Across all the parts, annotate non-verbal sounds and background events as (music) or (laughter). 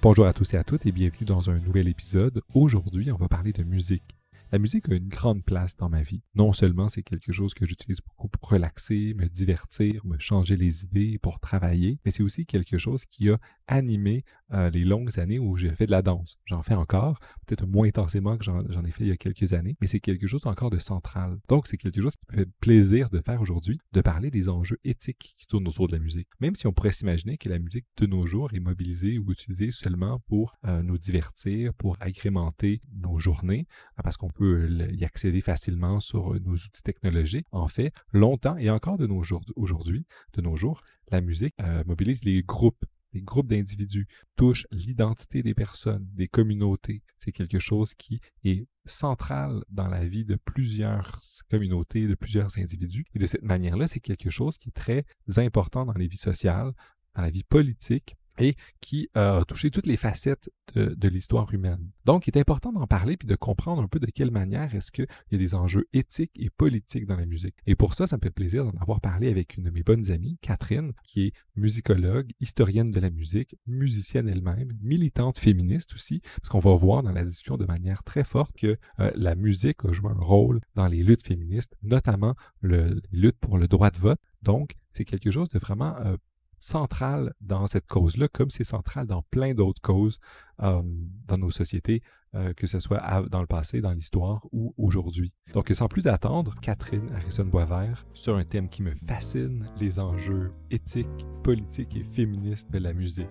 Bonjour à tous et à toutes et bienvenue dans un nouvel épisode. Aujourd'hui, on va parler de musique. La musique a une grande place dans ma vie. Non seulement c'est quelque chose que j'utilise beaucoup pour relaxer, me divertir, me changer les idées, pour travailler, mais c'est aussi quelque chose qui a animé euh, les longues années où j'ai fait de la danse. J'en fais encore, peut-être moins intensément que j'en ai fait il y a quelques années, mais c'est quelque chose encore de central. Donc c'est quelque chose qui me fait plaisir de faire aujourd'hui, de parler des enjeux éthiques qui tournent autour de la musique. Même si on pourrait s'imaginer que la musique de nos jours est mobilisée ou utilisée seulement pour euh, nous divertir, pour agrémenter nos journées, parce qu'on peut y accéder facilement sur nos outils technologiques. En fait, longtemps et encore de nos jours, aujourd'hui, de nos jours, la musique euh, mobilise les groupes. Les groupes d'individus touchent l'identité des personnes, des communautés. C'est quelque chose qui est central dans la vie de plusieurs communautés, de plusieurs individus. Et de cette manière-là, c'est quelque chose qui est très important dans les vies sociales, dans la vie politique, et qui a touché toutes les facettes de, l'histoire humaine. Donc, il est important d'en parler puis de comprendre un peu de quelle manière est-ce qu'il y a des enjeux éthiques et politiques dans la musique. Et pour ça, ça me fait plaisir d'en avoir parlé avec une de mes bonnes amies, Catherine, qui est musicologue, historienne de la musique, musicienne elle-même, militante féministe aussi, parce qu'on va voir dans la discussion de manière très forte que euh, la musique a joué un rôle dans les luttes féministes, notamment le, les luttes pour le droit de vote. Donc, c'est quelque chose de vraiment euh, central dans cette cause-là, comme c'est central dans plein d'autres causes euh, dans nos sociétés, euh, que ce soit dans le passé, dans l'histoire ou aujourd'hui. Donc, sans plus attendre, Catherine Harrison-Boisvert sur un thème qui me fascine, les enjeux éthiques, politiques et féministes de la musique.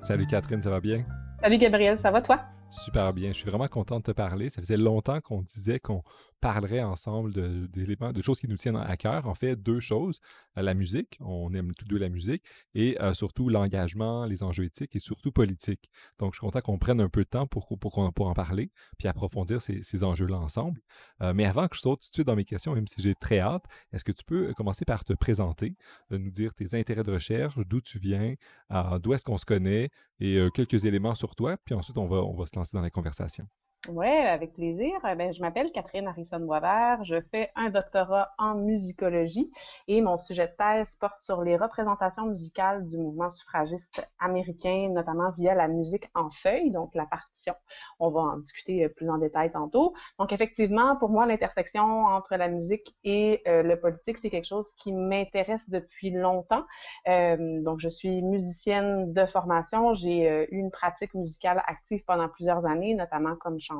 Salut Catherine, ça va bien? Salut Gabriel, ça va toi? Super bien. Je suis vraiment content de te parler. Ça faisait longtemps qu'on disait qu'on parlerait ensemble d'éléments, de, choses qui nous tiennent à cœur. En fait, deux choses. Euh, la musique, on aime tous deux la musique, et euh, surtout l'engagement, les enjeux éthiques et surtout politiques. Donc, je suis content qu'on prenne un peu de temps pour, pour, pour en parler, puis approfondir ces, ces enjeux-là ensemble. Euh, mais avant que je saute tout de suite dans mes questions, même si j'ai très hâte, est-ce que tu peux commencer par te présenter, nous dire tes intérêts de recherche, d'où tu viens, d'où est-ce qu'on se connaît, et quelques éléments sur toi, puis ensuite on va, on va se lancer dans la conversation? Oui, avec plaisir. Eh ben, je m'appelle Catherine Harrison-Boisvert. Je fais un doctorat en musicologie et mon sujet de thèse porte sur les représentations musicales du mouvement suffragiste américain, notamment via la musique en feuille, donc la partition. On va en discuter euh, plus en détail tantôt. Donc, effectivement, pour moi, l'intersection entre la musique et euh, le politique, c'est quelque chose qui m'intéresse depuis longtemps. Euh, donc, je suis musicienne de formation. J'ai eu une pratique musicale active pendant plusieurs années, notamment comme chanteuse.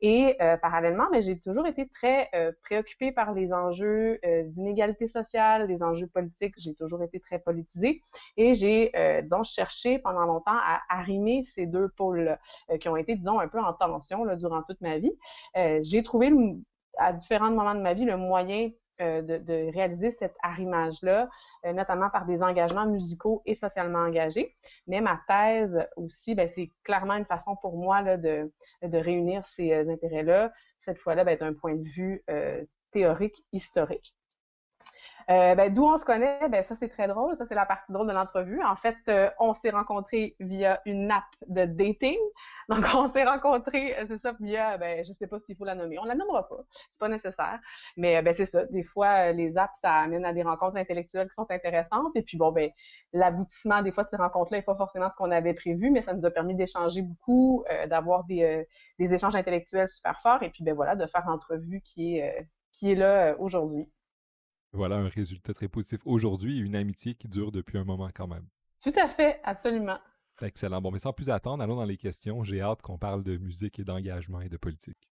Et euh, parallèlement, mais j'ai toujours été très euh, préoccupée par les enjeux euh, d'inégalité sociale, les enjeux politiques. J'ai toujours été très politisée et j'ai, disons, cherché pendant longtemps à arrimer ces deux pôles qui ont été, disons, un peu en tension durant toute ma vie. j'ai trouvé à différents moments de ma vie le moyen euh, de, réaliser cet arrimage-là, euh, notamment par des engagements musicaux et socialement engagés. Mais ma thèse aussi, ben, c'est clairement une façon pour moi là, de, de réunir ces euh, intérêts-là, cette fois-là ben, d'un point de vue théorique, historique. Euh, ben, D'où on se connaît, ben, ça c'est très drôle, ça c'est la partie drôle de l'entrevue. En fait, euh, on s'est rencontrés via une app de dating. (laughs) Donc on s'est rencontrés, euh, c'est ça, via, ben, je sais pas s'il faut la nommer. On la nommera pas, c'est pas nécessaire. Mais ben, c'est ça, des fois les apps, ça amène à des rencontres intellectuelles qui sont intéressantes. Et puis bon, ben, l'aboutissement des fois de ces rencontres-là n'est pas forcément ce qu'on avait prévu, mais ça nous a permis d'échanger beaucoup, d'avoir des, des échanges intellectuels super forts. Et puis ben voilà, de faire l'entrevue qui est, qui est là aujourd'hui. Voilà un résultat très positif aujourd'hui et une amitié qui dure depuis un moment quand même. Tout à fait, absolument. Excellent. Bon, mais sans plus attendre, allons dans les questions. J'ai hâte qu'on parle de musique et d'engagement et de politique.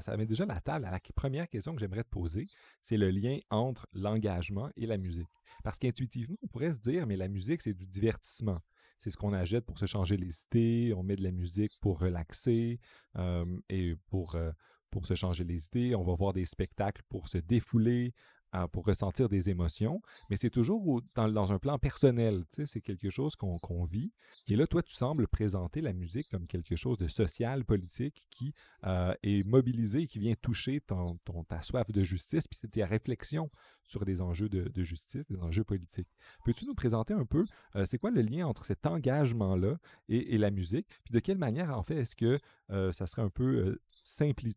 Ça met déjà la table. La première question que j'aimerais te poser, c'est le lien entre l'engagement et la musique. Parce qu'intuitivement, on pourrait se dire, mais la musique, c'est du divertissement. C'est ce qu'on achète pour se changer les idées. On met de la musique pour relaxer euh, et pour, euh, pour se changer les idées, on va voir des spectacles pour se défouler, euh, pour ressentir des émotions, mais c'est toujours dans, un plan personnel, c'est quelque chose qu'on vit. Et là, toi, tu sembles présenter la musique comme quelque chose de social, politique, qui euh, est mobilisé, qui vient toucher ton, ta soif de justice, puis c'est tes réflexions sur des enjeux de, justice, des enjeux politiques. Peux-tu nous présenter un peu, euh, c'est quoi le lien entre cet engagement-là et, la musique, puis de quelle manière, en fait, est-ce que ça serait un peu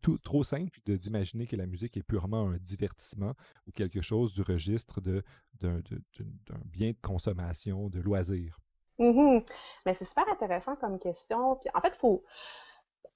tout, trop simple d'imaginer que la musique est purement un divertissement ou quelque chose du registre d'un bien de consommation, de loisir? Mm-hmm. Mais c'est super intéressant comme question. Puis en fait, faut,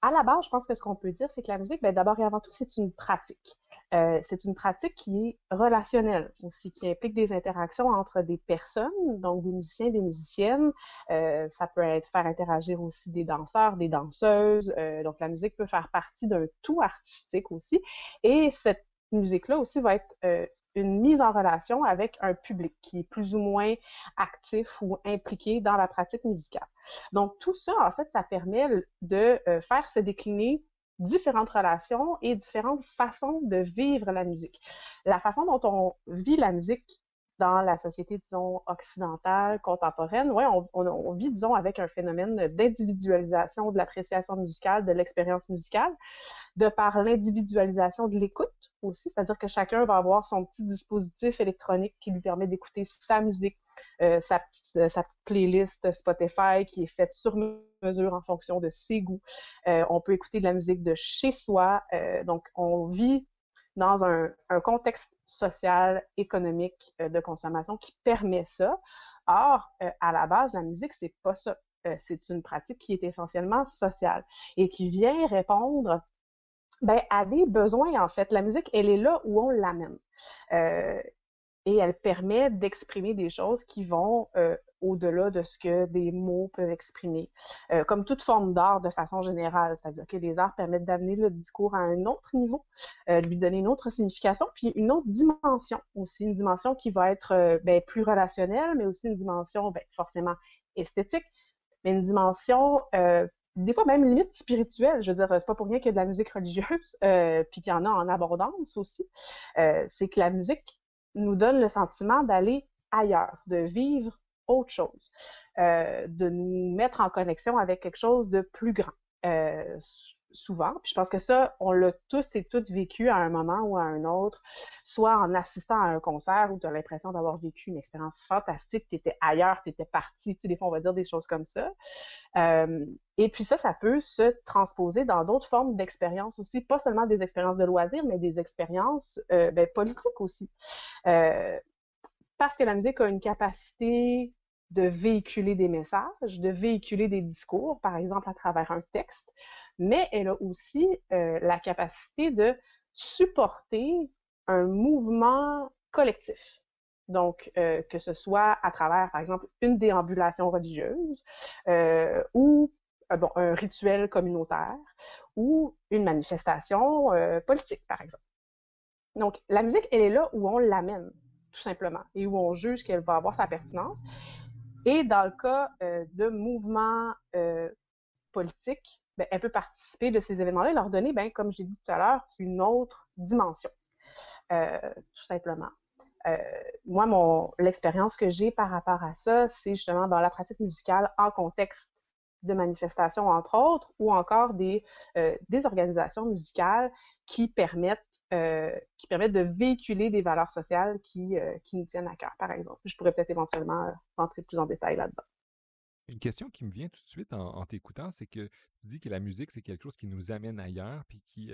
à la base, je pense que ce qu'on peut dire, c'est que la musique, ben, d'abord et avant tout, c'est une pratique. Euh, c'est une pratique qui est relationnelle aussi, qui implique des interactions entre des personnes, donc des musiciens, des musiciennes. Euh, ça peut être faire interagir aussi des danseurs, des danseuses. Euh, donc la musique peut faire partie d'un tout artistique aussi. Et cette musique-là aussi va être une mise en relation avec un public qui est plus ou moins actif ou impliqué dans la pratique musicale. Donc tout ça, en fait, ça permet de faire se décliner différentes relations et différentes façons de vivre la musique. La façon dont on vit la musique dans la société, disons, occidentale, contemporaine, ouais, on, vit, disons, avec un phénomène d'individualisation de l'appréciation musicale, de l'expérience musicale, de par l'individualisation de l'écoute aussi, c'est-à-dire que chacun va avoir son petit dispositif électronique qui lui permet d'écouter sa musique, euh, sa, petite, euh, sa petite playlist Spotify qui est faite sur mesure en fonction de ses goûts. Euh, on peut écouter de la musique de chez soi, donc on vit dans un, contexte social, économique euh, de consommation qui permet ça. Or, euh, à la base, la musique, c'est pas ça. Euh, c'est une pratique qui est essentiellement sociale et qui vient répondre ben, à des besoins, en fait. La musique, elle est là où on l'amène. et elle permet d'exprimer des choses qui vont au-delà de ce que des mots peuvent exprimer. Euh, comme toute forme d'art de façon générale, c'est-à-dire que les arts permettent d'amener le discours à un autre niveau, euh, lui donner une autre signification, puis une autre dimension aussi, une dimension qui va être euh, ben, plus relationnelle, mais aussi une dimension ben, forcément esthétique, mais une dimension des fois même limite spirituelle. Je veux dire, c'est pas pour rien qu'il y a de la musique religieuse, (laughs) puis qu'il y en a en abondance aussi. c'est que la musique nous donne le sentiment d'aller ailleurs, de vivre autre chose, euh, de nous mettre en connexion avec quelque chose de plus grand. Euh, souvent. Puis je pense que ça, on l'a tous et toutes vécu à un moment ou à un autre, soit en assistant à un concert où tu as l'impression d'avoir vécu une expérience fantastique, tu étais ailleurs, tu étais parti, tu sais, des fois on va dire des choses comme ça. Euh, et puis ça, ça peut se transposer dans d'autres formes d'expériences aussi, pas seulement des expériences de loisirs, mais des expériences euh, ben, politiques aussi. Euh, parce que la musique a une capacité de véhiculer des messages, de véhiculer des discours, par exemple à travers un texte, mais elle a aussi euh, la capacité de supporter un mouvement collectif. Donc, euh, que ce soit à travers, par exemple, une déambulation religieuse euh, ou un rituel communautaire ou une manifestation politique, par exemple. Donc, la musique, elle est là où on l'amène, tout simplement, et où on juge qu'elle va avoir sa pertinence. Et dans le cas euh, de mouvements euh, politiques, ben, elle peut participer de ces événements-là et leur donner, ben, comme j'ai dit tout à l'heure, une autre dimension, euh, tout simplement. moi, mon l'expérience que j'ai par rapport à ça, c'est justement dans la pratique musicale en contexte de manifestations, entre autres, ou encore des, des organisations musicales qui permettent euh, qui permettent de véhiculer des valeurs sociales qui, euh, qui nous tiennent à cœur, par exemple. Je pourrais peut-être éventuellement euh, rentrer plus en détail là-dedans. Une question qui me vient tout de suite en, t'écoutant, c'est que tu dis que la musique, c'est quelque chose qui nous amène ailleurs, puis qui,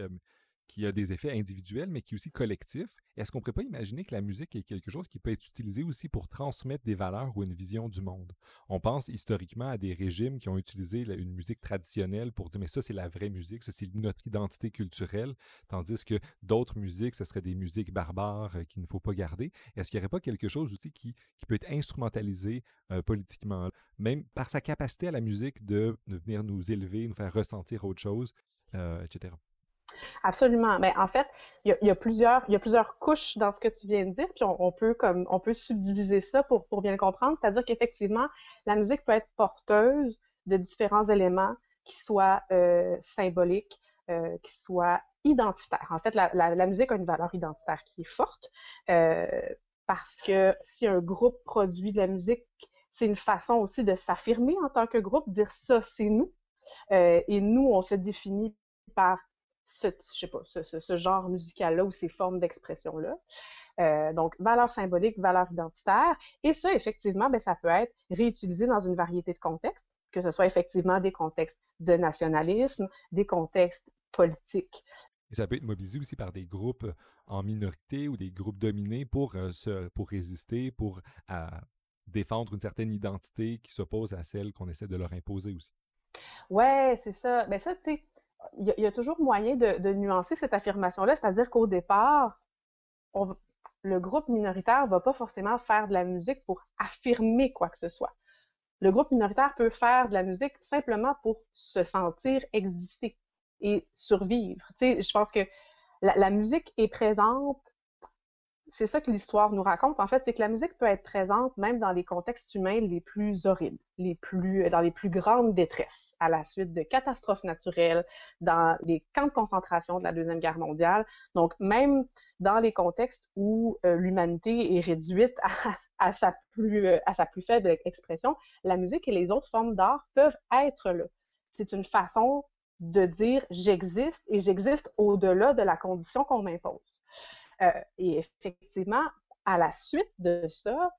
qui a des effets individuels, mais qui est aussi collectif. Est-ce qu'on ne pourrait pas imaginer que la musique est quelque chose qui peut être utilisé aussi pour transmettre des valeurs ou une vision du monde? On pense historiquement à des régimes qui ont utilisé une musique traditionnelle pour dire, mais ça, c'est la vraie musique, ça, c'est notre identité culturelle, tandis que d'autres musiques, ce seraient des musiques barbares euh, qu'il ne faut pas garder. Est-ce qu'il n'y aurait pas quelque chose aussi qui, qui peut être instrumentalisé euh, politiquement, même par sa capacité à la musique de, venir nous élever, nous faire ressentir autre chose, euh, etc.? Absolument. Mais ben, en fait, il y a, plusieurs, y a plusieurs couches dans ce que tu viens de dire, puis on, peut comme on peut subdiviser ça pour, pour bien le comprendre. C'est-à-dire qu'effectivement, la musique peut être porteuse de différents éléments qui soient euh, symboliques, euh, qui soient identitaires. En fait, la, la, musique a une valeur identitaire qui est forte euh, parce que si un groupe produit de la musique, c'est une façon aussi de s'affirmer en tant que groupe, dire ça, c'est nous. et nous, on se définit par ce, je sais pas, ce, genre musical-là ou ces formes d'expression-là. Euh, donc, valeur symbolique, valeur identitaire. Et ça, effectivement, ben, ça peut être réutilisé dans une variété de contextes, que ce soit effectivement des contextes de nationalisme, des contextes politiques. Et ça peut être mobilisé aussi par des groupes en minorité ou des groupes dominés pour, se, pour résister, pour défendre une certaine identité qui s'oppose à celle qu'on essaie de leur imposer aussi. Ouais, c'est ça. Mais ça, tu sais, il y, a toujours moyen de, nuancer cette affirmation-là, c'est-à-dire qu'au départ, le groupe minoritaire va pas forcément faire de la musique pour affirmer quoi que ce soit. Le groupe minoritaire peut faire de la musique simplement pour se sentir exister et survivre. Tu sais, je pense que la musique est présente c'est ça que l'histoire nous raconte, en fait, c'est que la musique peut être présente même dans les contextes humains les plus horribles, les plus, dans les plus grandes détresses, à la suite de catastrophes naturelles, dans les camps de concentration de la Deuxième Guerre mondiale. Donc, même dans les contextes où euh, l'humanité est réduite à, sa plus, euh, à sa plus faible expression, la musique et les autres formes d'art peuvent être là. C'est une façon de dire j'existe et j'existe au-delà de la condition qu'on m'impose. Euh, et effectivement, à la suite de ça,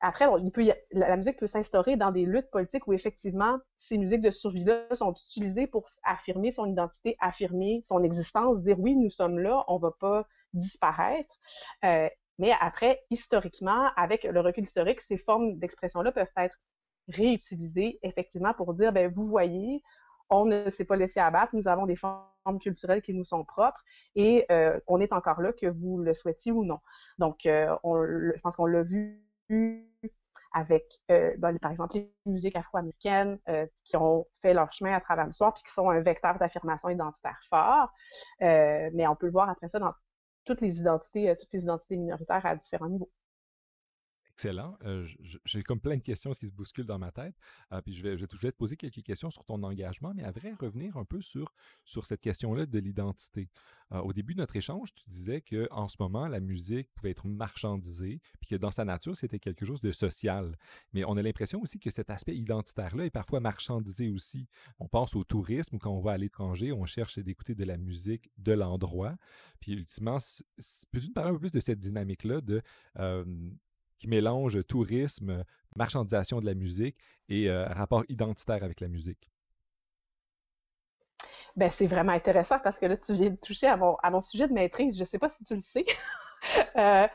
après, peut la, musique peut s'instaurer dans des luttes politiques où effectivement ces musiques de survie-là sont utilisées pour affirmer son identité, affirmer son existence, dire oui, nous sommes là, on va pas disparaître. Euh, mais après, historiquement, avec le recul historique, ces formes d'expression-là peuvent être réutilisées effectivement pour dire, ben vous voyez, on ne s'est pas laissé abattre, nous avons des formes culturelles qui nous sont propres et euh, on est encore là, que vous le souhaitiez ou non. Donc, euh, on, je pense qu'on l'a vu avec, euh, ben, par exemple, les musiques afro-américaines qui ont fait leur chemin à travers l'histoire puis qui sont un vecteur d'affirmation identitaire fort. mais on peut le voir après ça dans toutes les identités, toutes les identités minoritaires à différents niveaux. Excellent. Euh, j'ai comme plein de questions qui se bousculent dans ma tête. Euh, puis je vais, je, te poser quelques questions sur ton engagement, mais à vrai revenir un peu sur, sur cette question-là de l'identité. Euh, au début de notre échange, tu disais qu'en ce moment, la musique pouvait être marchandisée, puis que dans sa nature, c'était quelque chose de social. Mais on a l'impression aussi que cet aspect identitaire-là est parfois marchandisé aussi. On pense au tourisme, quand on va à l'étranger, on cherche d'écouter de la musique de l'endroit. Puis ultimement, peux-tu nous parler un peu plus de cette dynamique-là de qui mélange tourisme, marchandisation de la musique et euh, rapport identitaire avec la musique. Ben, c'est vraiment intéressant parce que là, tu viens de toucher à mon, à mon sujet de maîtrise. Je ne sais pas si tu le sais. (laughs) euh,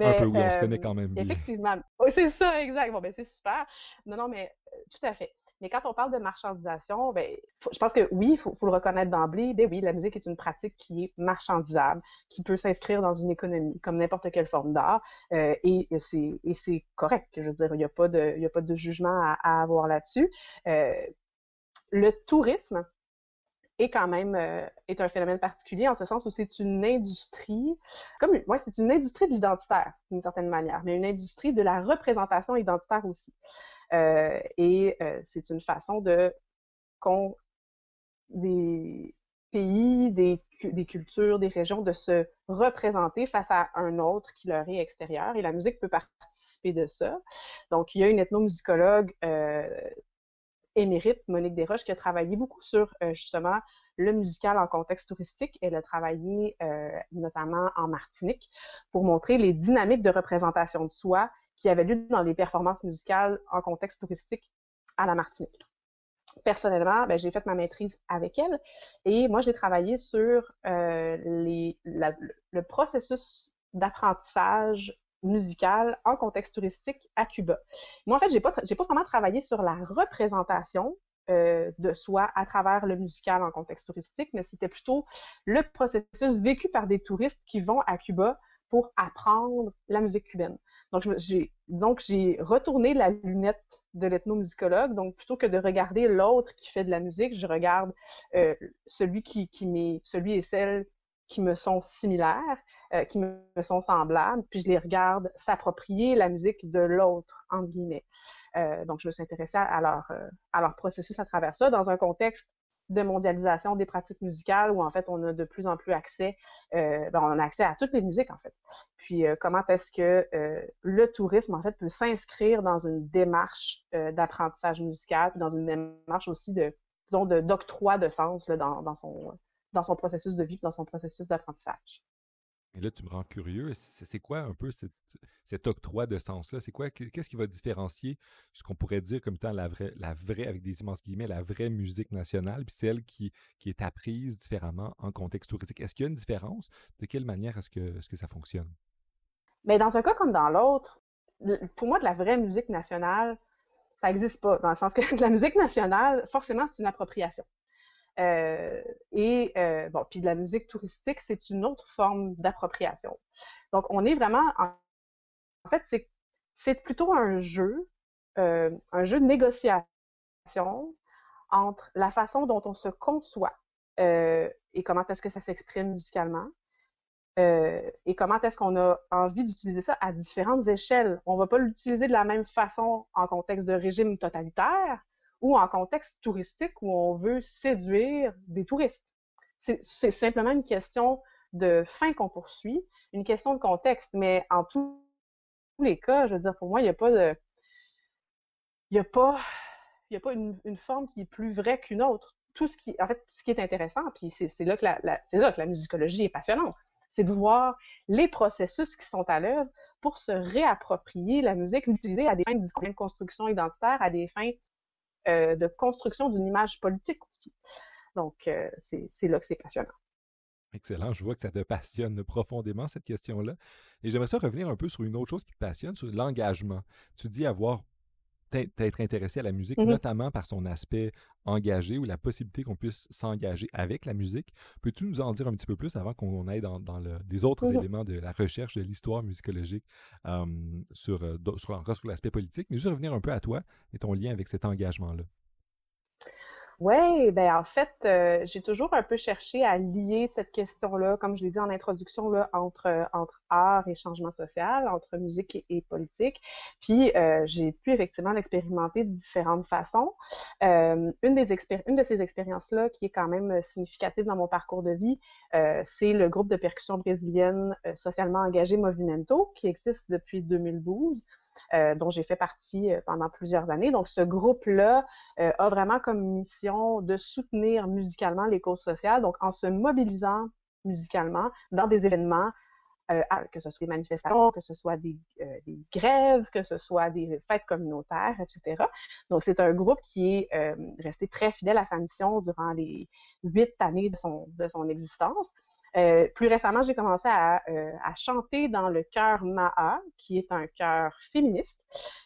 un peu, oui, on se connaît quand même bien. Effectivement. C'est ça, exact. Bon, ben, c'est super. Non, non, mais euh, tout à fait. Mais quand on parle de marchandisation, ben, je pense que oui, il faut, le reconnaître d'emblée. Ben oui, la musique est une pratique qui est marchandisable, qui peut s'inscrire dans une économie comme n'importe quelle forme d'art, euh, et c'est et c'est correct. Je veux dire, il n'y a pas de a pas de jugement à, avoir là-dessus. Euh, le tourisme est quand même euh, est un phénomène particulier en ce sens où c'est une industrie comme ouais, c'est une industrie de l'identitaire d'une certaine manière, mais une industrie de la représentation identitaire aussi. Euh, et euh, c'est une façon de qu'on des pays, des, cultures, des régions de se représenter face à un autre qui leur est extérieur. Et la musique peut participer de ça. Donc, il y a une ethnomusicologue euh, émérite, Monique Desroches, qui a travaillé beaucoup sur justement le musical en contexte touristique. Elle a travaillé notamment en Martinique pour montrer les dynamiques de représentation de soi qui avait lieu dans les performances musicales en contexte touristique à la Martinique. Personnellement, ben, j'ai fait ma maîtrise avec elle et moi j'ai travaillé sur euh, le processus d'apprentissage musical en contexte touristique à Cuba. Moi en fait j'ai pas pas vraiment travaillé sur la représentation euh, de soi à travers le musical en contexte touristique, mais c'était plutôt le processus vécu par des touristes qui vont à Cuba pour apprendre la musique cubaine. Donc, j'ai, donc j'ai retourné la lunette de l'ethnomusicologue. Donc, plutôt que de regarder l'autre qui fait de la musique, je regarde euh, celui qui, qui m'est, celui et celle qui me sont similaires, euh, qui me sont semblables, puis je les regarde s'approprier la musique de l'autre, entre guillemets. Euh, donc, je me suis intéressée à leur, à leur processus à travers ça, dans un contexte de mondialisation des pratiques musicales où en fait on a de plus en plus accès, euh, ben, on a accès à toutes les musiques en fait. Puis euh, comment est-ce que euh, le tourisme en fait peut s'inscrire dans une démarche d'apprentissage musical, puis dans une démarche aussi de disons de d'octroi de sens dans, dans son dans son processus de vie, dans son processus d'apprentissage? Et là, tu me rends curieux. C'est quoi un peu cet octroi de sens-là? C'est quoi? Qu'est-ce qui va différencier ce qu'on pourrait dire comme étant la vraie, la vraie, avec des immenses guillemets, la vraie musique nationale, puis celle qui, qui est apprise différemment en contexte touristique? Est-ce qu'il y a une différence? De quelle manière est-ce que, est que ça fonctionne? Mais dans un cas comme dans l'autre, pour moi, de la vraie musique nationale, ça n'existe pas, dans le sens que (laughs) la musique nationale, forcément, c'est une appropriation. Euh, et euh, bon, puis de la musique touristique, c'est une autre forme d'appropriation. Donc, on est vraiment, en, fait, c'est plutôt un jeu, euh, un jeu de négociation entre la façon dont on se conçoit et comment est-ce que ça s'exprime musicalement et comment est-ce qu'on a envie d'utiliser ça à différentes échelles. On va pas l'utiliser de la même façon en contexte de régime totalitaire ou en contexte touristique où on veut séduire des touristes. C'est simplement une question de fin qu'on poursuit, une question de contexte, mais en tous les cas, je veux dire, pour moi, il n'y a pas une, forme qui est plus vraie qu'une autre. Tout ce qui, en fait, ce qui est intéressant, puis c'est là que la musicologie est passionnante, c'est de voir les processus qui sont à l'œuvre pour se réapproprier la musique, l'utiliser à des fins de construction identitaire, à des fins euh, de construction d'une image politique aussi. Donc, euh, c'est là que c'est passionnant. Excellent. Je vois que ça te passionne profondément, cette question-là. Et j'aimerais ça revenir un peu sur une autre chose qui te passionne, sur l'engagement. Tu dis avoir être intéressé à la musique, mmh notamment par son aspect engagé ou la possibilité qu'on puisse s'engager avec la musique. Peux-tu nous en dire un petit peu plus avant qu'on aille dans, dans le, des autres mmh éléments de la recherche de l'histoire musicologique sur, sur, sur l'aspect politique, mais juste revenir un peu à toi et ton lien avec cet engagement-là. Oui, ben en fait, euh, j'ai toujours un peu cherché à lier cette question-là, comme je l'ai dit en introduction, là, entre, entre art et changement social, entre musique et, politique. Puis euh, j'ai pu effectivement l'expérimenter de différentes façons. Euh, une, des une de ces expériences-là, qui est quand même significative dans mon parcours de vie, c'est le groupe de percussion brésilienne socialement engagé Movimento, qui existe depuis 2012. Euh, dont j'ai fait partie euh, pendant plusieurs années. Donc, ce groupe-là euh, a vraiment comme mission de soutenir musicalement les causes sociales, donc en se mobilisant musicalement dans des événements que ce soit des manifestations, que ce soit des, grèves, que ce soit des fêtes communautaires, etc. Donc, c'est un groupe qui est resté très fidèle à sa mission durant les huit années de son existence. Euh, plus récemment, j'ai commencé à, euh, chanter dans le chœur Maha, qui est un chœur féministe,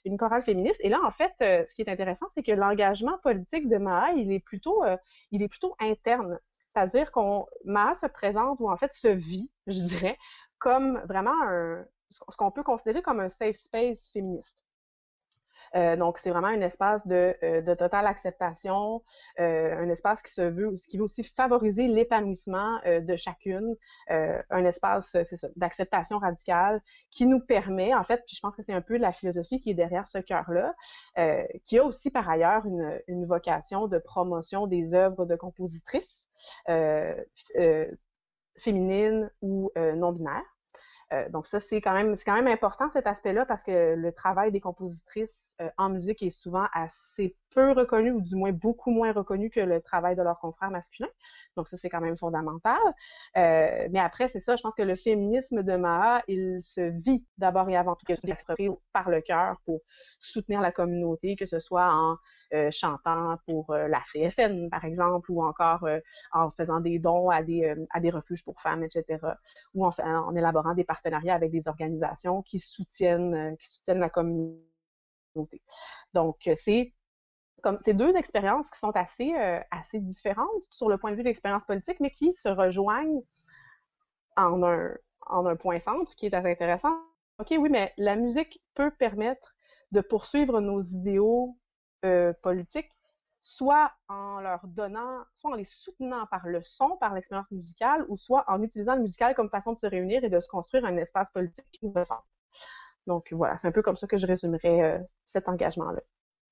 une chorale féministe. Et là, en fait, euh, ce qui est intéressant, c'est que l'engagement politique de Maha, il est plutôt, il est plutôt interne. C'est-à-dire qu'on Maha se présente ou en fait se vit, je dirais, comme vraiment un, ce qu'on peut considérer comme un safe space féministe. Euh, donc, c'est vraiment un espace de, euh, de totale acceptation, euh, un espace qui se veut, qui veut aussi favoriser l'épanouissement de chacune, un espace, d'acceptation radicale qui nous permet, en fait, puis je pense que c'est un peu la philosophie qui est derrière ce cœur-là, qui a aussi par ailleurs une, une vocation de promotion des œuvres de compositrices féminines ou non binaires. Euh, donc ça, c'est quand même c'est quand même important cet aspect-là parce que le travail des compositrices euh, en musique est souvent assez peu reconnu ou du moins beaucoup moins reconnu que le travail de leurs confrères masculins. Donc ça, c'est quand même fondamental. Euh, mais après, c'est ça, je pense que le féminisme de Maha, il se vit d'abord et avant tout que par le cœur pour soutenir la communauté, que ce soit en chantant pour euh, la CSN, par exemple, ou encore euh, en faisant des dons à des, à des refuges pour femmes, etc., ou en, en, élaborant des partenariats avec des organisations qui soutiennent, qui soutiennent la communauté. Donc, c'est comme ces deux expériences qui sont assez, assez différentes sur le point de vue de l'expérience politique, mais qui se rejoignent en un, en un point centre qui est assez intéressant. OK, oui, mais la musique peut permettre de poursuivre nos idéaux euh, politiques, soit en leur donnant, soit en les soutenant par le son, par l'expérience musicale, ou soit en utilisant le musical comme façon de se réunir et de se construire un espace politique qui nous ressemble. Donc voilà, c'est un peu comme ça que je résumerais euh, cet engagement-là.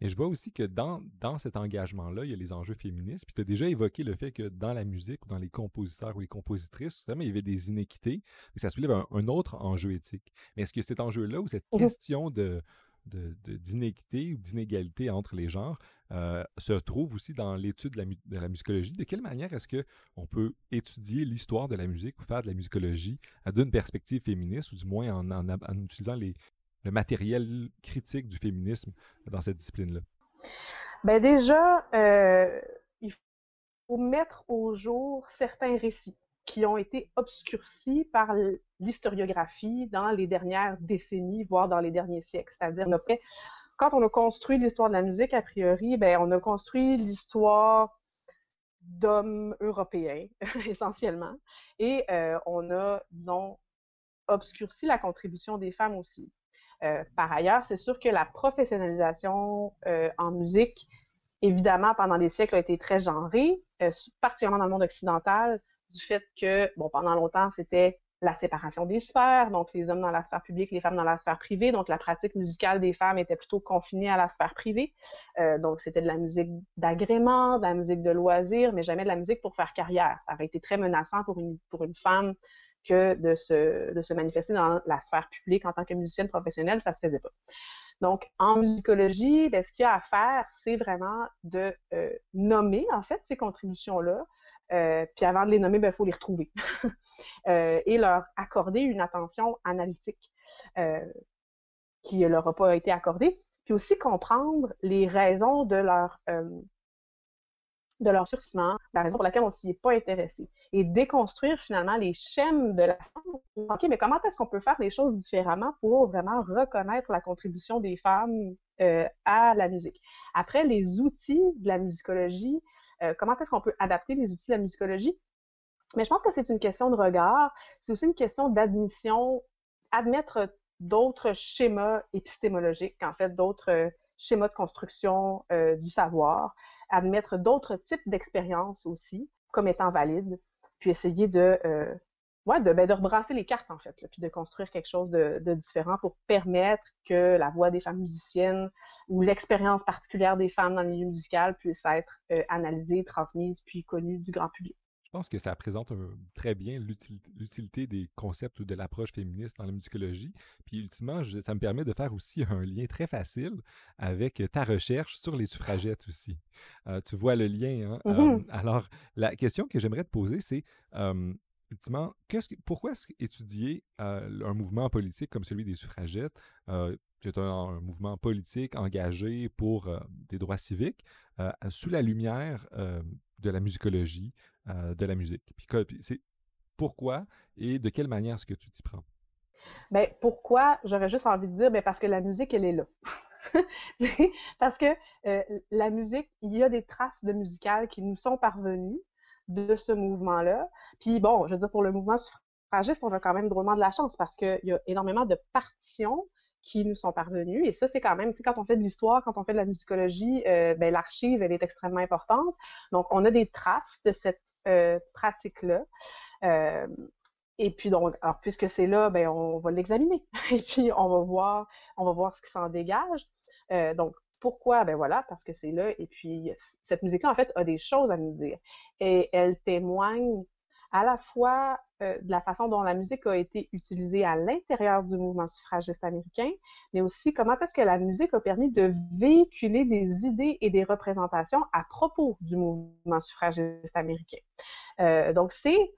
Et je vois aussi que dans, dans cet engagement-là, il y a les enjeux féministes. Puis tu as déjà évoqué le fait que dans la musique ou dans les compositeurs ou les compositrices, il y avait des inéquités. Et ça soulève un, autre enjeu éthique. Mais est-ce que cet enjeu-là ou cette mmh question de, d'inéquité ou d'inégalité entre les genres euh, se trouve aussi dans l'étude de, la, musicologie. De quelle manière est-ce qu'on peut étudier l'histoire de la musique ou faire de la musicologie d'une perspective féministe, ou du moins en, utilisant les, le matériel critique du féminisme dans cette discipline-là? Ben déjà, euh, il faut mettre au jour certains récits qui ont été obscurcis par l'historiographie dans les dernières décennies, voire dans les derniers siècles. C'est-à-dire, quand on a construit l'histoire de la musique, a priori, ben, on a construit l'histoire d'hommes européens, (laughs) essentiellement, et euh, on a, disons, obscurci la contribution des femmes aussi. Euh, par ailleurs, c'est sûr que la professionnalisation euh, en musique, évidemment, pendant des siècles, a été très genrée, particulièrement dans le monde occidental du fait que, bon, pendant longtemps, c'était la séparation des sphères, donc les hommes dans la sphère publique, les femmes dans la sphère privée, donc la pratique musicale des femmes était plutôt confinée à la sphère privée. Euh, donc c'était de la musique d'agrément, de la musique de loisir, mais jamais de la musique pour faire carrière. Ça aurait été très menaçant pour une, pour une femme que de se, de se manifester dans la sphère publique en tant que musicienne professionnelle, ça se faisait pas. Donc, en musicologie, ben, ce qu'il y a à faire, c'est vraiment de euh, nommer, en fait, ces contributions-là, euh, puis avant de les nommer, il ben, faut les retrouver (laughs) euh, et leur accorder une attention analytique euh, qui ne leur a pas été accordée. Puis aussi comprendre les raisons de leur de leur surcissement, la raison pour laquelle on s'y est pas intéressé, et déconstruire finalement les schèmes de la science. OK, mais comment est-ce qu'on peut faire les choses différemment pour vraiment reconnaître la contribution des femmes à la musique? Après, les outils de la musicologie, euh, comment est-ce qu'on peut adapter les outils de la musicologie? Mais je pense que c'est une question de regard, c'est aussi une question d'admission, admettre d'autres schémas épistémologiques, en fait, d'autres euh, schémas de construction euh, du savoir, admettre d'autres types d'expériences aussi comme étant valides, puis essayer de ouais, de, ben, de rebrasser les cartes, en fait, puis de construire quelque chose de, différent pour permettre que la voix des femmes musiciennes ou l'expérience particulière des femmes dans le milieu musical puisse être euh, analysée, transmise, puis connue du grand public. Je pense que ça présente très bien l'utilité des concepts ou de l'approche féministe dans la musicologie. Puis ultimement, ça me permet de faire aussi un lien très facile avec ta recherche sur les suffragettes aussi. Euh, tu vois le lien. Hein? Mm-hmm. Euh, alors, la question que j'aimerais te poser, c'est ultimement, pourquoi est-ce étudier euh, un mouvement politique comme celui des suffragettes, euh, qui est un, mouvement politique engagé pour euh, des droits civiques, sous la lumière de la musicologie, de la musique? Puis, pourquoi et de quelle manière est-ce que tu t'y prends? Ben, pourquoi? J'aurais juste envie de dire, ben, parce que la musique, elle est là. (laughs) parce que la musique, il y a des traces de musical qui nous sont parvenues, de ce mouvement-là. Puis bon, je veux dire, pour le mouvement suffragiste, on a quand même drôlement de la chance parce qu'il y a énormément de partitions qui nous sont parvenues. Et ça, c'est quand même, tu sais, quand on fait de l'histoire, quand on fait de la musicologie, euh, ben, l'archive, elle est extrêmement importante. Donc, on a des traces de cette euh, pratique-là. Euh, et puis donc, alors puisque c'est là, ben on va l'examiner. (laughs) Et puis on va voir, on va voir ce qui s'en dégage. Donc pourquoi? Ben voilà, parce que c'est là. Et puis, cette musique-là, en fait, a des choses à nous dire. Et elle témoigne à la fois euh, de la façon dont la musique a été utilisée à l'intérieur du mouvement suffragiste américain, mais aussi comment est-ce que la musique a permis de véhiculer des idées et des représentations à propos du mouvement suffragiste américain. Euh, donc, c'est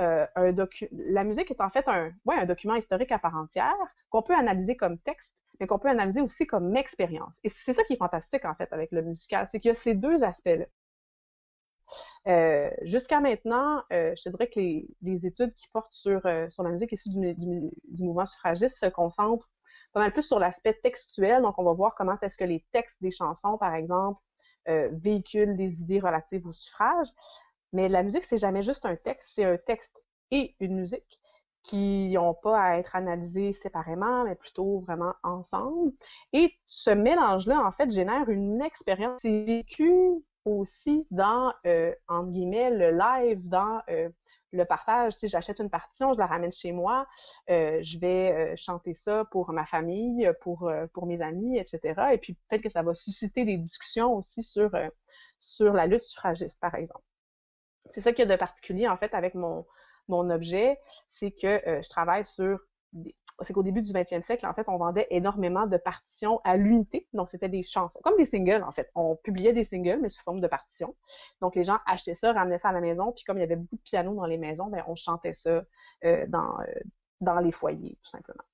euh, un docu la musique est en fait un, ouais, un document historique à part entière qu'on peut analyser comme texte, mais qu'on peut analyser aussi comme expérience. Et c'est ça qui est fantastique, en fait, avec le musical, c'est qu'il y a ces deux aspects-là. Euh, jusqu'à maintenant, euh, je te dirais que les, les, études qui portent sur, euh, sur la musique issue du, du, du, mouvement suffragiste se concentrent pas mal plus sur l'aspect textuel. Donc, on va voir comment est-ce que les textes des chansons, par exemple, véhiculent des idées relatives au suffrage. Mais la musique, c'est jamais juste un texte, c'est un texte et une musique qui n'ont pas à être analysés séparément, mais plutôt vraiment ensemble. Et ce mélange-là, en fait, génère une expérience vécue aussi dans, euh, entre guillemets, le live, dans euh, le partage. Tu sais, j'achète une partition, je la ramène chez moi, euh, je vais euh, chanter ça pour ma famille, pour, euh, pour mes amis, etc. Et puis peut-être que ça va susciter des discussions aussi sur, sur la lutte suffragiste, par exemple. C'est ça qu'il y a de particulier, en fait, avec mon, mon objet, c'est que euh, je travaille sur c'est qu'au début du 20e siècle, en fait, on vendait énormément de partitions à l'unité. Donc, c'était des chansons, comme des singles, en fait. On publiait des singles, mais sous forme de partitions. Donc, les gens achetaient ça, ramenaient ça à la maison. Puis, comme il y avait beaucoup de pianos dans les maisons, ben, on chantait ça euh, dans, euh, dans les foyers, tout simplement.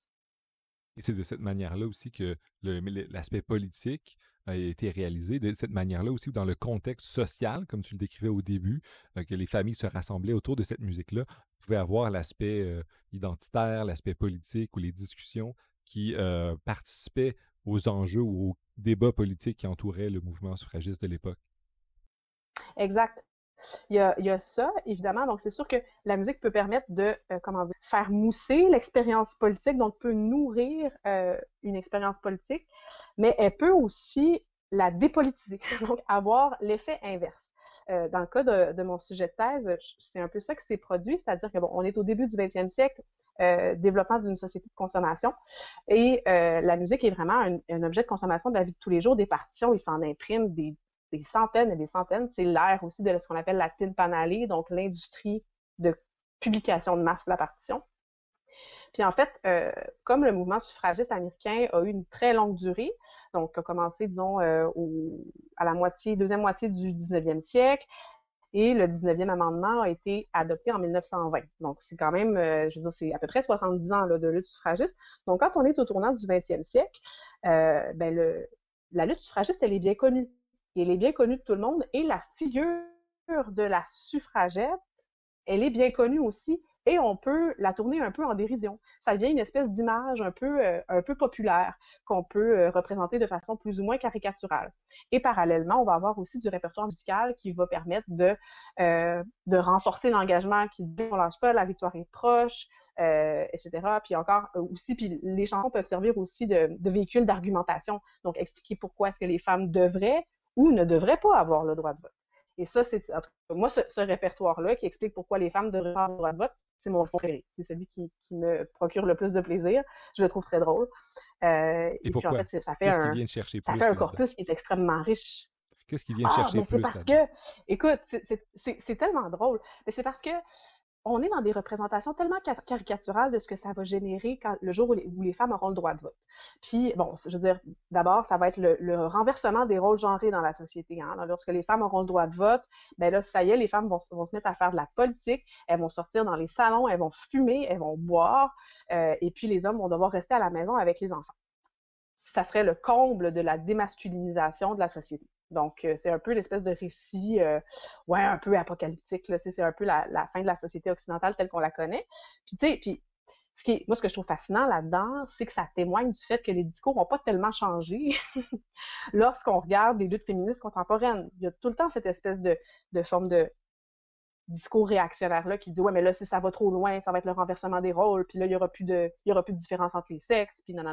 Et c'est de cette manière-là aussi que l'aspect politique a été réalisé, de cette manière-là aussi dans le contexte social, comme tu le décrivais au début, que les familles se rassemblaient autour de cette musique-là, pouvait avoir l'aspect identitaire, l'aspect politique ou les discussions qui participaient aux enjeux ou aux débats politiques qui entouraient le mouvement suffragiste de l'époque. Exact. Il y, a, ça, évidemment. Donc, c'est sûr que la musique peut permettre de, euh, comment faire mousser l'expérience politique, donc peut nourrir une expérience politique, mais elle peut aussi la dépolitiser, (laughs) donc avoir l'effet inverse. Euh, dans le cas de, mon sujet de thèse, c'est un peu ça qui s'est produit, c'est-à-dire que bon, on est au début du 20e siècle, développement d'une société de consommation. Et la musique est vraiment un, objet de consommation de la vie de tous les jours. Des partitions, ils s'en impriment des centaines et des centaines. C'est l'ère aussi de ce qu'on appelle la tin donc l'industrie de publication de masse de la partition. Puis en fait, euh, comme le mouvement suffragiste américain a eu une très longue durée, donc a commencé, disons, euh, à la deuxième moitié du 19e siècle, et le 19e amendement a été adopté en 1920. Donc, c'est quand même, euh, je veux dire, c'est à peu près 70 ans de lutte suffragiste. Donc, quand on est au tournant du 20e siècle, ben le, la lutte suffragiste, elle est bien connue elle est bien connue de tout le monde. Et la figure de la suffragette, elle est bien connue aussi. Et on peut la tourner un peu en dérision. Ça devient une espèce d'image un peu, euh, un peu populaire qu'on peut euh, représenter de façon plus ou moins caricaturale. Et parallèlement, on va avoir aussi du répertoire musical qui va permettre de, euh, de renforcer l'engagement, qui ne lâche pas, la victoire est proche, etc. Puis encore aussi, puis les chansons peuvent servir aussi de, de véhicule d'argumentation. Donc expliquer pourquoi est-ce que les femmes devraient ou ne devraient pas avoir le droit de vote. Et ça, c'est moi, ce, répertoire-là qui explique pourquoi les femmes devraient avoir droit de vote, c'est mon préféré. C'est celui qui, me procure le plus de plaisir. Je le trouve très drôle. Euh, et, pourquoi? Puis, en fait, ça fait un, chercher ça fait un corpus qui est extrêmement riche. Qu'est-ce qui vient ah, chercher mais plus? C'est parce que, écoute, c'est tellement drôle. Mais c'est parce que on est dans des représentations tellement caricaturales de ce que ça va générer le jour où les, femmes auront le droit de vote. Puis, bon, je veux dire, d'abord, ça va être le, renversement des rôles genrés dans la société. Hein. Lorsque les femmes auront le droit de vote, ben là, ça y est, les femmes vont, se mettre à faire de la politique, elles vont sortir dans les salons, elles vont fumer, elles vont boire, euh, et puis les hommes vont devoir rester à la maison avec les enfants. Ça serait le comble de la démasculinisation de la société. Donc, euh, c'est un peu l'espèce de récit, euh, ouais, un peu apocalyptique. Là, c'est un peu la, fin de la société occidentale telle qu'on la connaît. Puis, tu sais, puis, ce qui moi, ce que je trouve fascinant là-dedans, c'est que ça témoigne du fait que les discours n'ont pas tellement changé (laughs) lorsqu'on regarde les luttes féministes contemporaines. Il y a tout le temps cette espèce de, forme de discours réactionnaire-là qui dit Ouais, mais là, si ça va trop loin, ça va être le renversement des rôles, puis là, il n'y aura plus de il y aura plus de différence entre les sexes, puis non.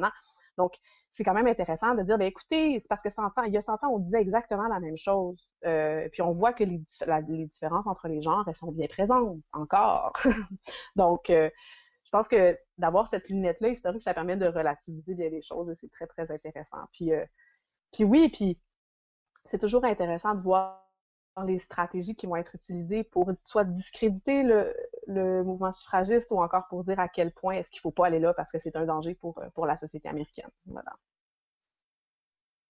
Donc, c'est quand même intéressant de dire, ben écoutez, c'est parce que 100 ans, il y a 100 ans, on disait exactement la même chose. Euh, puis on voit que les, les, différences entre les genres, elles sont bien présentes encore. (laughs) Donc, euh, je pense que d'avoir cette lunette-là historique, ça permet de relativiser bien les choses et c'est très, très intéressant. Puis, euh, puis oui, puis c'est toujours intéressant de voir les stratégies qui vont être utilisées pour soit discréditer le, mouvement suffragiste ou encore pour dire à quel point est-ce qu'il ne faut pas aller là parce que c'est un danger pour, pour la société américaine.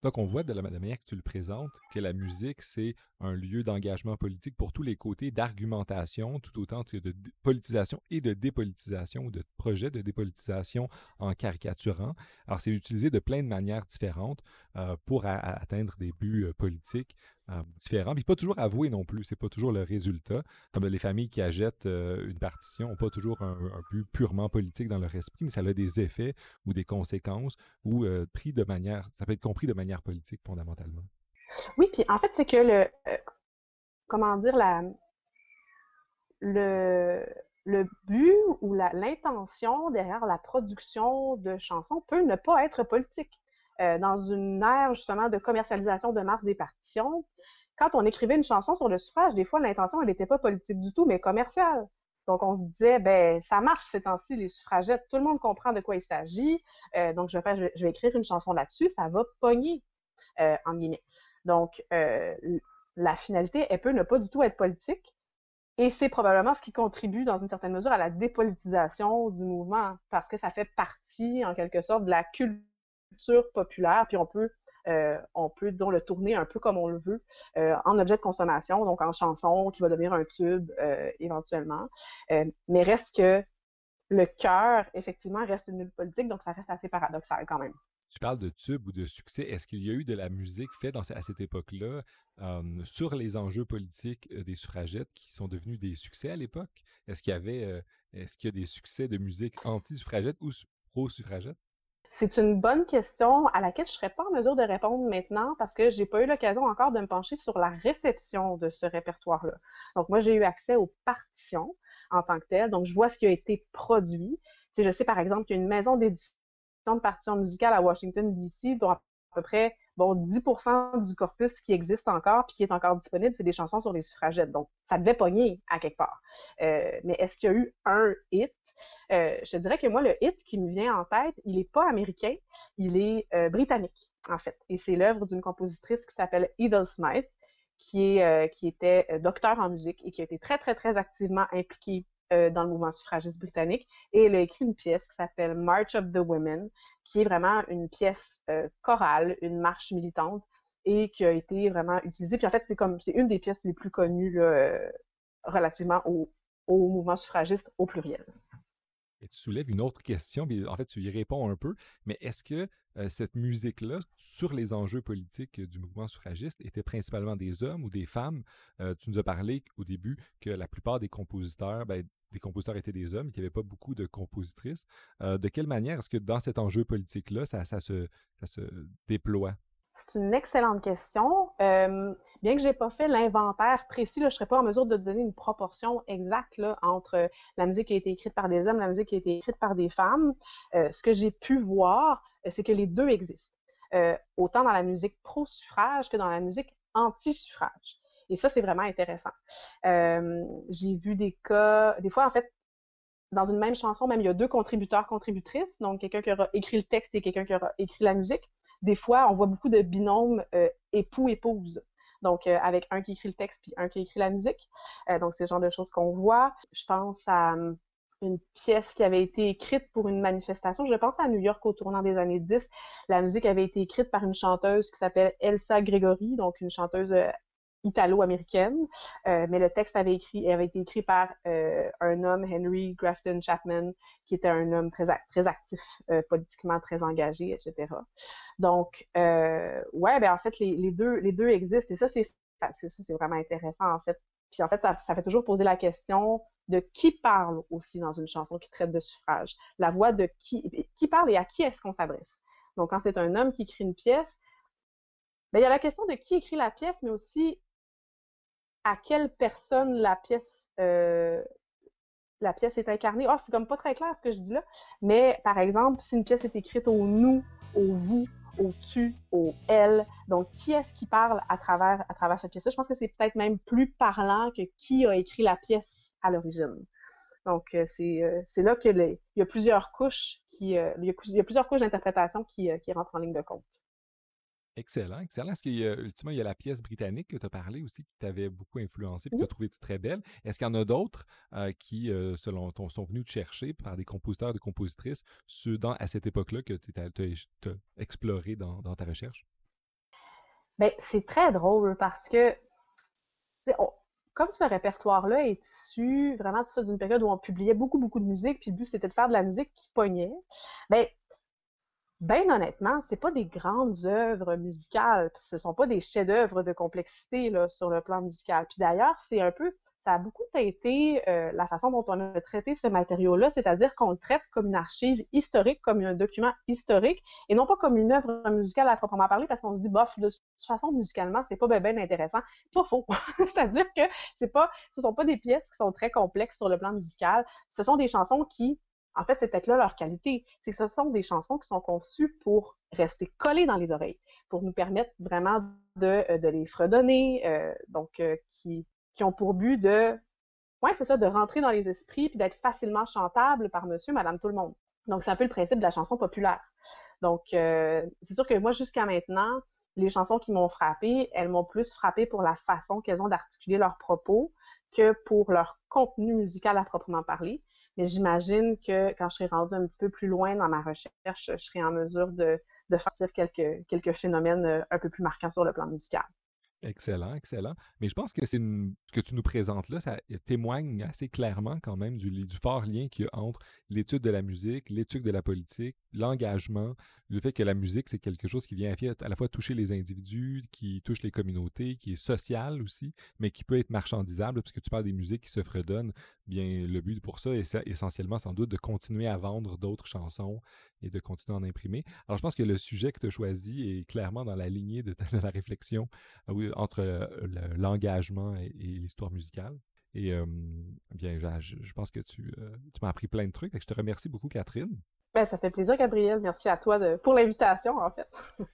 Donc, on voit de la manière que tu le présentes que la musique, c'est un lieu d'engagement politique pour tous les côtés, d'argumentation, tout autant que de politisation et de dépolitisation, ou de projet de dépolitisation en caricaturant. Alors, c'est utilisé de plein de manières différentes euh, pour atteindre des buts euh, politiques euh, différents. Puis pas toujours avoué non plus, c'est pas toujours le résultat. Comme les familles qui achètent euh, une partition n'ont pas toujours un, but purement politique dans leur esprit, mais ça a des effets ou des conséquences ou euh, pris de manière, ça peut être compris de manière politique fondamentalement. Oui, puis en fait, c'est que le, comment dire, la, le, le but ou l'intention derrière la production de chansons peut ne pas être politique. dans une ère justement de commercialisation de masse des partitions, quand on écrivait une chanson sur le suffrage, des fois, l'intention, elle n'était pas politique du tout, mais commerciale. Donc, on se disait, ben, ça marche ces temps-ci, les suffragettes, tout le monde comprend de quoi il s'agit, euh, donc je vais, faire, je, vais écrire une chanson là-dessus, ça va pogner, euh, en guillemets. Donc, euh, la finalité, elle peut ne pas du tout être politique, Et c'est probablement ce qui contribue dans une certaine mesure à la dépolitisation du mouvement, parce que ça fait partie, en quelque sorte, de la culture populaire, puis on peut, euh, on peut, disons, le tourner un peu comme on le veut, euh, en objet de consommation, donc en chanson qui va devenir un tube euh, éventuellement. mais reste que le cœur, effectivement, reste une politique, donc ça reste assez paradoxal quand même. Tu parles de tube ou de succès. Est-ce qu'il y a eu de la musique faite à cette époque-là sur les enjeux politiques des suffragettes qui sont devenus des succès à l'époque? Est-ce qu'il y avait est-ce qu'il y a des succès de musique anti-suffragette ou pro-suffragette? C'est une bonne question à laquelle je ne serais pas en mesure de répondre maintenant parce que j'ai pas eu l'occasion encore de me pencher sur la réception de ce répertoire-là. Donc moi, j'ai eu accès aux partitions en tant que telles. Donc je vois ce qui a été produit. Tu je sais par exemple qu'il y a une maison d'édition de partitions musicales à Washington, D.C., dont à peu près bon 10% du corpus qui existe encore puis qui est encore disponible, c'est des chansons sur les suffragettes. Donc, ça devait pogner à quelque part. Euh, mais est-ce qu'il y a eu un hit? Euh, je dirais que moi, le hit qui me vient en tête, il est pas américain, il est euh, britannique, en fait. Et c'est l'œuvre d'une compositrice qui s'appelle Edel Smythe, qui, est, qui était docteur en musique et qui a été très, très, très activement impliquée euh, dans le mouvement suffragiste britannique. Et elle a écrit une pièce qui s'appelle March of the Women, qui est vraiment une pièce euh, chorale, une marche militante, et qui a été vraiment utilisée. Puis en fait, c'est comme c'est une des pièces les plus connues euh, relativement au, au mouvement suffragiste au pluriel. Tu soulèves une autre question, puis en fait, tu y réponds un peu, mais est-ce que cette musique-là, sur les enjeux politiques du mouvement suffragiste, était principalement des hommes ou des femmes? tu nous as parlé au début que la plupart des compositeurs, ben, des compositeurs étaient des hommes, qu'il n'y avait pas beaucoup de compositrices. de quelle manière est-ce que dans cet enjeu politique-là, ça se déploie? C'est une excellente question. Euh, bien que j'ai pas fait l'inventaire précis, là, je serais pas en mesure de donner une proportion exacte entre la musique qui a été écrite par des hommes, la musique qui a été écrite par des femmes. Euh, ce que j'ai pu voir, euh, c'est que les deux existent, autant dans la musique pro-suffrage que dans la musique anti-suffrage. Et ça, c'est vraiment intéressant. J'ai vu des cas, des fois, en fait, dans une même chanson, même il y a deux contributeurs, contributrices, donc quelqu'un qui aura écrit le texte et quelqu'un qui aura écrit la musique des fois, on voit beaucoup de binômes euh, époux-épouse. Donc, euh, avec un qui écrit le texte puis un qui écrit la musique. Euh, donc, c'est le genre de choses qu'on voit. Je pense à hum, une pièce qui avait été écrite pour une manifestation. Je pense à New York au tournant des années 10. La musique avait été écrite par une chanteuse qui s'appelle Elsa Gregory, donc une chanteuse italo-américaine, euh, mais le texte avait, écrit, avait été écrit par euh, un homme, Henry Grafton Chapman, qui était un homme très, très actif, euh, politiquement très engagé, etc. Donc, ouais, ben en fait, les, les, deux, les deux existent, et ça, c'est ça, c'est vraiment intéressant, en fait. Puis en fait, ça, ça fait toujours poser la question de qui parle aussi dans une chanson qui traite de suffrage? La voix de qui, qui parle et à qui est-ce qu'on s'adresse? Donc, quand c'est un homme qui écrit une pièce, ben, il y a la question de qui écrit la pièce, mais aussi à quelle personne la pièce euh, la pièce est incarnée. Oh, c'est comme pas très clair ce que je dis là. Mais par exemple, si une pièce est écrite au nous, au vous, au tu, au elle, donc qui est-ce qui parle à travers à travers cette pièce-là? Je pense que c'est peut-être même plus parlant que qui a écrit la pièce à l'origine. Donc euh, c'est euh, c'est là que les, il y a plusieurs couches qui a, il, y a, plusieurs couches d'interprétation qui qui rentrent en ligne de compte. Excellent, excellent. Est-ce qu'il y a, ultimement, il y a la pièce britannique que tu as parlé aussi, qui t'avait beaucoup influencé, et que tu as trouvé très belle. Est-ce qu'il y en a d'autres euh, qui, euh, selon toi, sont venus te chercher par des compositeurs, des compositrices, ceux dans, à cette époque-là que tu as, exploré dans, ta recherche? Bien, c'est très drôle parce que, comme ce répertoire-là est issu vraiment d'une période où on publiait beaucoup, beaucoup de musique, puis le but c'était de faire de la musique qui pognait, bien, ben honnêtement, c'est pas des grandes œuvres musicales, pis ce sont pas des chefs-d'œuvre de complexité là sur le plan musical. Puis d'ailleurs, c'est un peu ça a beaucoup été euh, la façon dont on a traité ce matériau-là, c'est-à-dire qu'on le traite comme une archive historique, comme un document historique, et non pas comme une œuvre musicale à proprement parler, parce qu'on se dit, bof, de toute façon, musicalement, c'est pas bien intéressant. Pas faux. (laughs) c'est-à-dire que c'est pas, ce sont pas des pièces qui sont très complexes sur le plan musical. Ce sont des chansons qui en fait, c'est peut-être là leur qualité. C'est que ce sont des chansons qui sont conçues pour rester collées dans les oreilles, pour nous permettre vraiment de, euh, les fredonner, euh, donc euh, qui, ont pour but de, ouais, c'est ça, de rentrer dans les esprits puis d'être facilement chantable par monsieur, madame, tout le monde. Donc, c'est un peu le principe de la chanson populaire. Donc, c'est sûr que moi, jusqu'à maintenant, les chansons qui m'ont frappé, elles m'ont plus frappé pour la façon qu'elles ont d'articuler leurs propos que pour leur contenu musical à proprement parler. Mais j'imagine que quand je serai rendue un petit peu plus loin dans ma recherche, je serai en mesure de, de faire quelques, quelques phénomènes euh, un peu plus marquants sur le plan musical. Excellent, excellent. Mais je pense que c'est ce que tu nous présentes là, ça témoigne assez clairement quand même du, fort lien qu'il y a entre l'étude de la musique, l'étude de la politique, l'engagement, le fait que la musique, c'est quelque chose qui vient à la fois toucher les individus, qui touche les communautés, qui est social aussi, mais qui peut être marchandisable, parce que tu parles des musiques qui se fredonnent. Bien, le but pour ça est essentiellement sans doute de continuer à vendre d'autres chansons et de continuer à en imprimer. Alors, je pense que le sujet que tu as choisi est clairement dans la lignée de, la réflexion euh, entre euh, l'engagement et, l'histoire musicale. Et bien, je, pense que tu, euh, tu m'as appris plein de trucs. je te remercie beaucoup, Catherine. Ben, ça fait plaisir, Gabriel. Merci à toi pour l'invitation, en fait. (laughs)